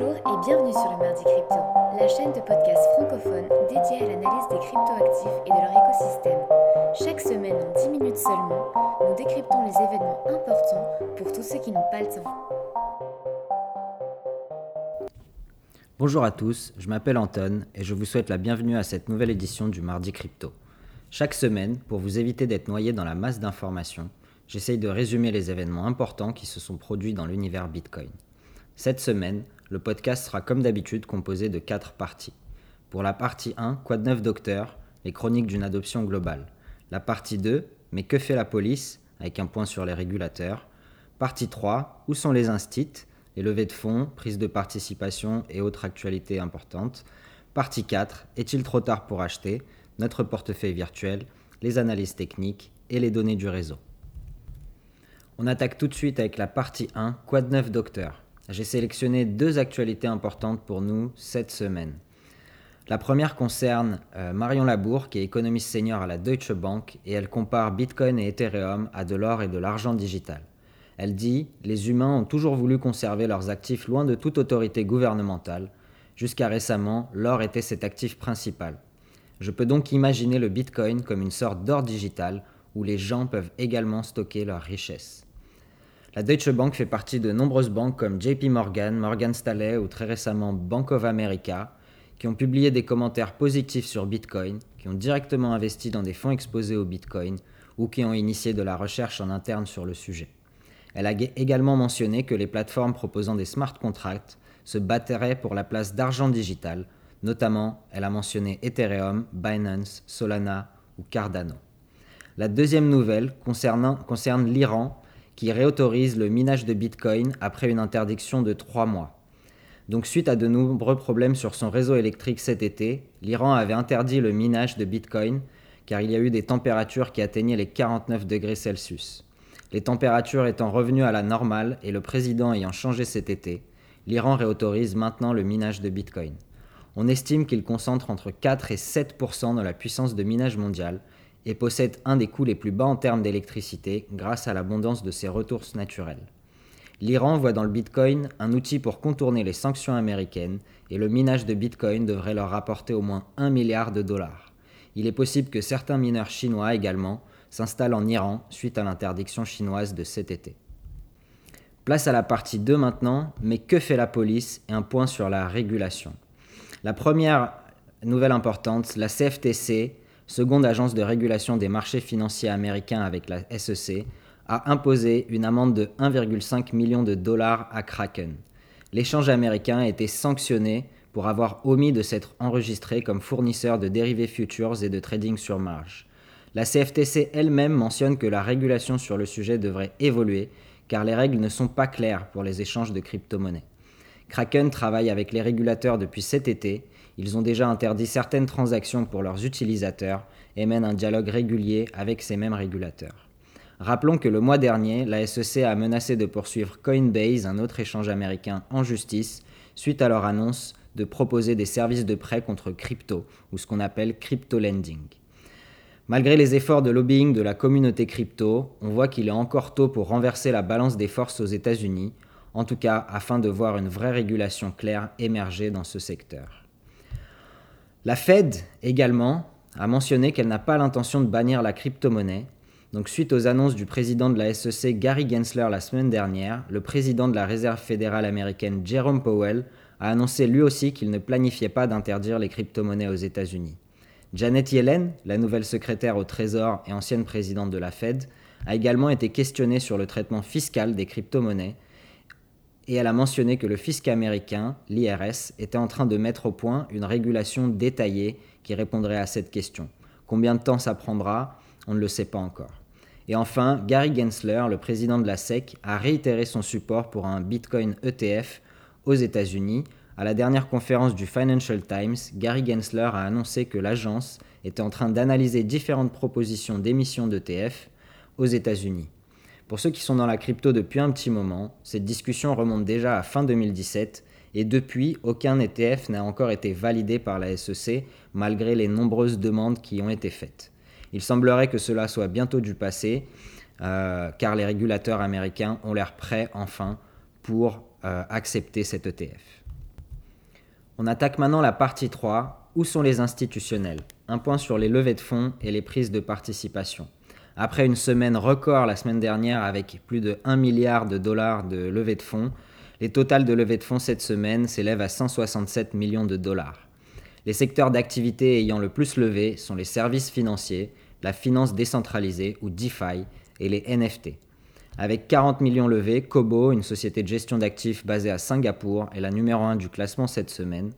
Bonjour et bienvenue sur le Mardi Crypto, la chaîne de podcast francophone dédiée à l'analyse des cryptoactifs et de leur écosystème. Chaque semaine, en 10 minutes seulement, nous décryptons les événements importants pour tous ceux qui n'ont pas le temps. Bonjour à tous, je m'appelle Anton et je vous souhaite la bienvenue à cette nouvelle édition du Mardi Crypto. Chaque semaine, pour vous éviter d'être noyé dans la masse d'informations, j'essaye de résumer les événements importants qui se sont produits dans l'univers Bitcoin. Cette semaine, le podcast sera comme d'habitude composé de quatre parties. Pour la partie 1, Quoi de neuf docteur? Les chroniques d'une adoption globale. La partie 2, Mais que fait la police? Avec un point sur les régulateurs. Partie 3, Où sont les instits? Les levées de fonds, prise de participation et autres actualités importantes. Partie 4, Est-il trop tard pour acheter? Notre portefeuille virtuel, les analyses techniques et les données du réseau. On attaque tout de suite avec la partie 1, Quoi de neuf docteur? J'ai sélectionné deux actualités importantes pour nous cette semaine. La première concerne euh, Marion Labour, qui est économiste senior à la Deutsche Bank, et elle compare Bitcoin et Ethereum à de l'or et de l'argent digital. Elle dit Les humains ont toujours voulu conserver leurs actifs loin de toute autorité gouvernementale. Jusqu'à récemment, l'or était cet actif principal. Je peux donc imaginer le Bitcoin comme une sorte d'or digital où les gens peuvent également stocker leurs richesses. La Deutsche Bank fait partie de nombreuses banques comme JP Morgan, Morgan Stanley ou très récemment Bank of America, qui ont publié des commentaires positifs sur Bitcoin, qui ont directement investi dans des fonds exposés au Bitcoin ou qui ont initié de la recherche en interne sur le sujet. Elle a également mentionné que les plateformes proposant des smart contracts se battraient pour la place d'argent digital, notamment elle a mentionné Ethereum, Binance, Solana ou Cardano. La deuxième nouvelle concerne l'Iran qui réautorise le minage de Bitcoin après une interdiction de trois mois. Donc suite à de nombreux problèmes sur son réseau électrique cet été, l'Iran avait interdit le minage de Bitcoin car il y a eu des températures qui atteignaient les 49 degrés Celsius. Les températures étant revenues à la normale et le président ayant changé cet été, l'Iran réautorise maintenant le minage de Bitcoin. On estime qu'il concentre entre 4 et 7% de la puissance de minage mondiale et possède un des coûts les plus bas en termes d'électricité grâce à l'abondance de ses ressources naturelles. L'Iran voit dans le Bitcoin un outil pour contourner les sanctions américaines et le minage de Bitcoin devrait leur rapporter au moins 1 milliard de dollars. Il est possible que certains mineurs chinois également s'installent en Iran suite à l'interdiction chinoise de cet été. Place à la partie 2 maintenant, mais que fait la police et un point sur la régulation. La première nouvelle importante, la CFTC seconde agence de régulation des marchés financiers américains avec la SEC, a imposé une amende de 1,5 million de dollars à Kraken. L'échange américain a été sanctionné pour avoir omis de s'être enregistré comme fournisseur de dérivés futures et de trading sur marge. La CFTC elle-même mentionne que la régulation sur le sujet devrait évoluer car les règles ne sont pas claires pour les échanges de crypto-monnaies. Kraken travaille avec les régulateurs depuis cet été ils ont déjà interdit certaines transactions pour leurs utilisateurs et mènent un dialogue régulier avec ces mêmes régulateurs. Rappelons que le mois dernier, la SEC a menacé de poursuivre Coinbase, un autre échange américain, en justice suite à leur annonce de proposer des services de prêt contre crypto, ou ce qu'on appelle crypto lending. Malgré les efforts de lobbying de la communauté crypto, on voit qu'il est encore tôt pour renverser la balance des forces aux États-Unis, en tout cas afin de voir une vraie régulation claire émerger dans ce secteur. La Fed également a mentionné qu'elle n'a pas l'intention de bannir la crypto-monnaie. Donc suite aux annonces du président de la SEC Gary Gensler la semaine dernière, le président de la Réserve fédérale américaine Jerome Powell a annoncé lui aussi qu'il ne planifiait pas d'interdire les crypto-monnaies aux États-Unis. Janet Yellen, la nouvelle secrétaire au Trésor et ancienne présidente de la Fed, a également été questionnée sur le traitement fiscal des crypto-monnaies et elle a mentionné que le fisc américain, l'IRS, était en train de mettre au point une régulation détaillée qui répondrait à cette question. Combien de temps ça prendra On ne le sait pas encore. Et enfin, Gary Gensler, le président de la SEC, a réitéré son support pour un Bitcoin ETF aux États-Unis. À la dernière conférence du Financial Times, Gary Gensler a annoncé que l'agence était en train d'analyser différentes propositions d'émission d'ETF aux États-Unis. Pour ceux qui sont dans la crypto depuis un petit moment, cette discussion remonte déjà à fin 2017 et depuis, aucun ETF n'a encore été validé par la SEC malgré les nombreuses demandes qui ont été faites. Il semblerait que cela soit bientôt du passé euh, car les régulateurs américains ont l'air prêts enfin pour euh, accepter cet ETF. On attaque maintenant la partie 3. Où sont les institutionnels? Un point sur les levées de fonds et les prises de participation. Après une semaine record la semaine dernière avec plus de 1 milliard de dollars de levées de fonds, les totales de levées de fonds cette semaine s'élèvent à 167 millions de dollars. Les secteurs d'activité ayant le plus levé sont les services financiers, la finance décentralisée ou DeFi et les NFT. Avec 40 millions levés, Kobo, une société de gestion d'actifs basée à Singapour, est la numéro 1 du classement cette semaine.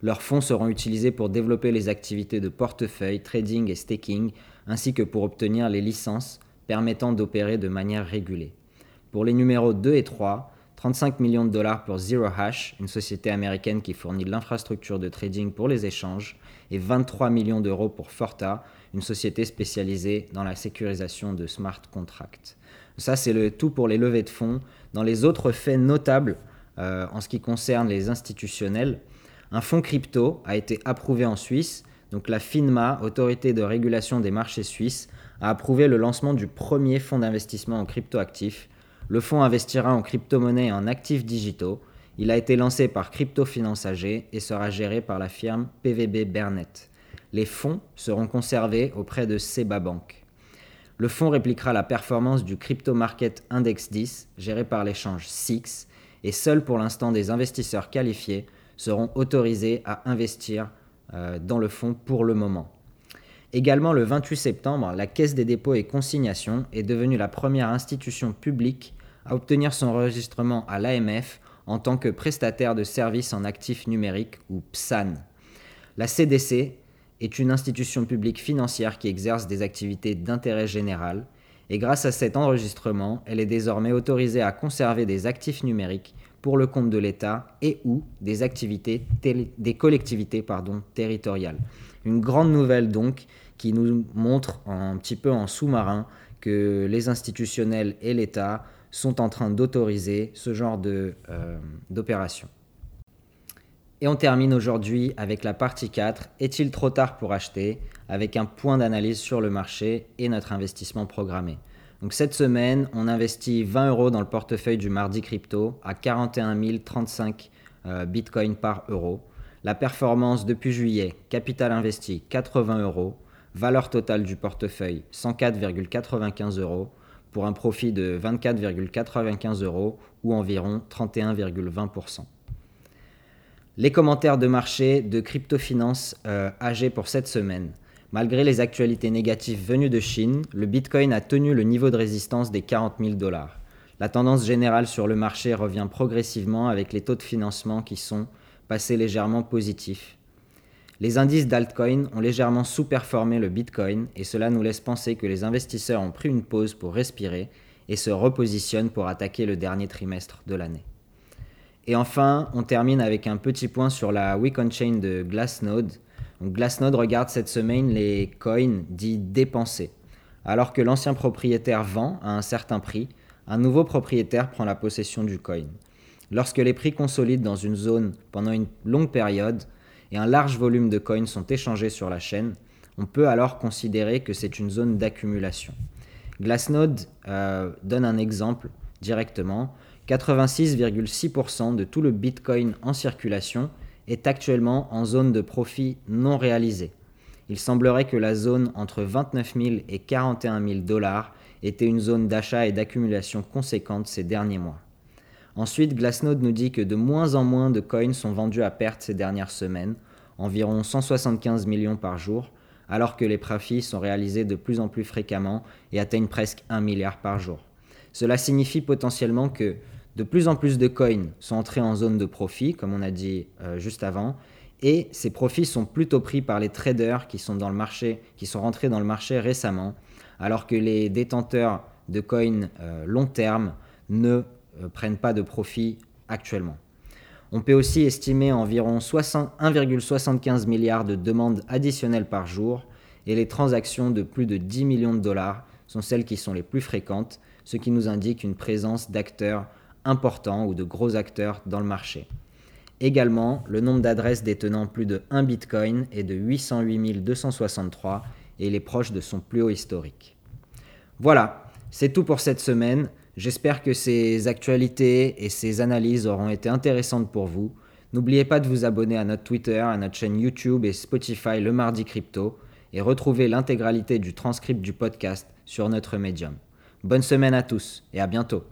Leurs fonds seront utilisés pour développer les activités de portefeuille, trading et staking, ainsi que pour obtenir les licences permettant d'opérer de manière régulée. Pour les numéros 2 et 3, 35 millions de dollars pour Zero Hash, une société américaine qui fournit l'infrastructure de trading pour les échanges, et 23 millions d'euros pour Forta, une société spécialisée dans la sécurisation de smart contracts. Ça, c'est le tout pour les levées de fonds. Dans les autres faits notables, euh, en ce qui concerne les institutionnels, un fonds crypto a été approuvé en Suisse. Donc la FINMA, autorité de régulation des marchés suisses, a approuvé le lancement du premier fonds d'investissement en cryptoactifs. Le fonds investira en crypto-monnaies et en actifs digitaux. Il a été lancé par Crypto Finance AG et sera géré par la firme PVB Bernet. Les fonds seront conservés auprès de Seba Bank. Le fonds répliquera la performance du Crypto Market Index 10, géré par l'échange SIX, et seuls pour l'instant des investisseurs qualifiés seront autorisés à investir dans le fonds pour le moment. Également le 28 septembre, la Caisse des dépôts et consignations est devenue la première institution publique à obtenir son enregistrement à l'AMF en tant que prestataire de services en actifs numériques ou PSAN. La CDC est une institution publique financière qui exerce des activités d'intérêt général et grâce à cet enregistrement, elle est désormais autorisée à conserver des actifs numériques pour le compte de l'État et ou des, collectivités territoriales. Une grande nouvelle donc qui nous montre un petit peu en sous-marin que les institutionnels et l'État sont en train d'autoriser ce genre euh, d'opération. Et on termine aujourd'hui avec la partie 4, est-il trop tard pour acheter? Avec un point d'analyse sur le marché et notre investissement programmé. Donc cette semaine, on investit 20 euros dans le portefeuille du mardi crypto à 41 035 euh, bitcoins par euro. La performance depuis juillet, capital investi 80 euros, valeur totale du portefeuille 104,95 euros pour un profit de 24,95 euros ou environ 31,20%. Les commentaires de marché de Cryptofinance euh, AG pour cette semaine. Malgré les actualités négatives venues de Chine, le Bitcoin a tenu le niveau de résistance des 40 000 dollars. La tendance générale sur le marché revient progressivement avec les taux de financement qui sont passés légèrement positifs. Les indices d'altcoin ont légèrement sous-performé le Bitcoin et cela nous laisse penser que les investisseurs ont pris une pause pour respirer et se repositionnent pour attaquer le dernier trimestre de l'année. Et enfin, on termine avec un petit point sur la Week on Chain de Glassnode. Glassnode regarde cette semaine les coins dits dépensés. Alors que l'ancien propriétaire vend à un certain prix, un nouveau propriétaire prend la possession du coin. Lorsque les prix consolident dans une zone pendant une longue période et un large volume de coins sont échangés sur la chaîne, on peut alors considérer que c'est une zone d'accumulation. Glassnode euh, donne un exemple directement. 86,6% de tout le Bitcoin en circulation est actuellement en zone de profit non réalisé. Il semblerait que la zone entre 29 000 et 41 000 dollars était une zone d'achat et d'accumulation conséquente ces derniers mois. Ensuite, Glassnode nous dit que de moins en moins de coins sont vendus à perte ces dernières semaines, environ 175 millions par jour, alors que les profits sont réalisés de plus en plus fréquemment et atteignent presque 1 milliard par jour. Cela signifie potentiellement que de plus en plus de coins sont entrés en zone de profit, comme on a dit euh, juste avant, et ces profits sont plutôt pris par les traders qui sont, dans le marché, qui sont rentrés dans le marché récemment, alors que les détenteurs de coins euh, long terme ne euh, prennent pas de profit actuellement. On peut aussi estimer environ 1,75 milliard de demandes additionnelles par jour, et les transactions de plus de 10 millions de dollars sont celles qui sont les plus fréquentes, ce qui nous indique une présence d'acteurs importants ou de gros acteurs dans le marché. Également, le nombre d'adresses détenant plus de 1 Bitcoin est de 808 263 et il est proche de son plus haut historique. Voilà, c'est tout pour cette semaine. J'espère que ces actualités et ces analyses auront été intéressantes pour vous. N'oubliez pas de vous abonner à notre Twitter, à notre chaîne YouTube et Spotify le mardi crypto et retrouvez l'intégralité du transcript du podcast sur notre médium. Bonne semaine à tous et à bientôt.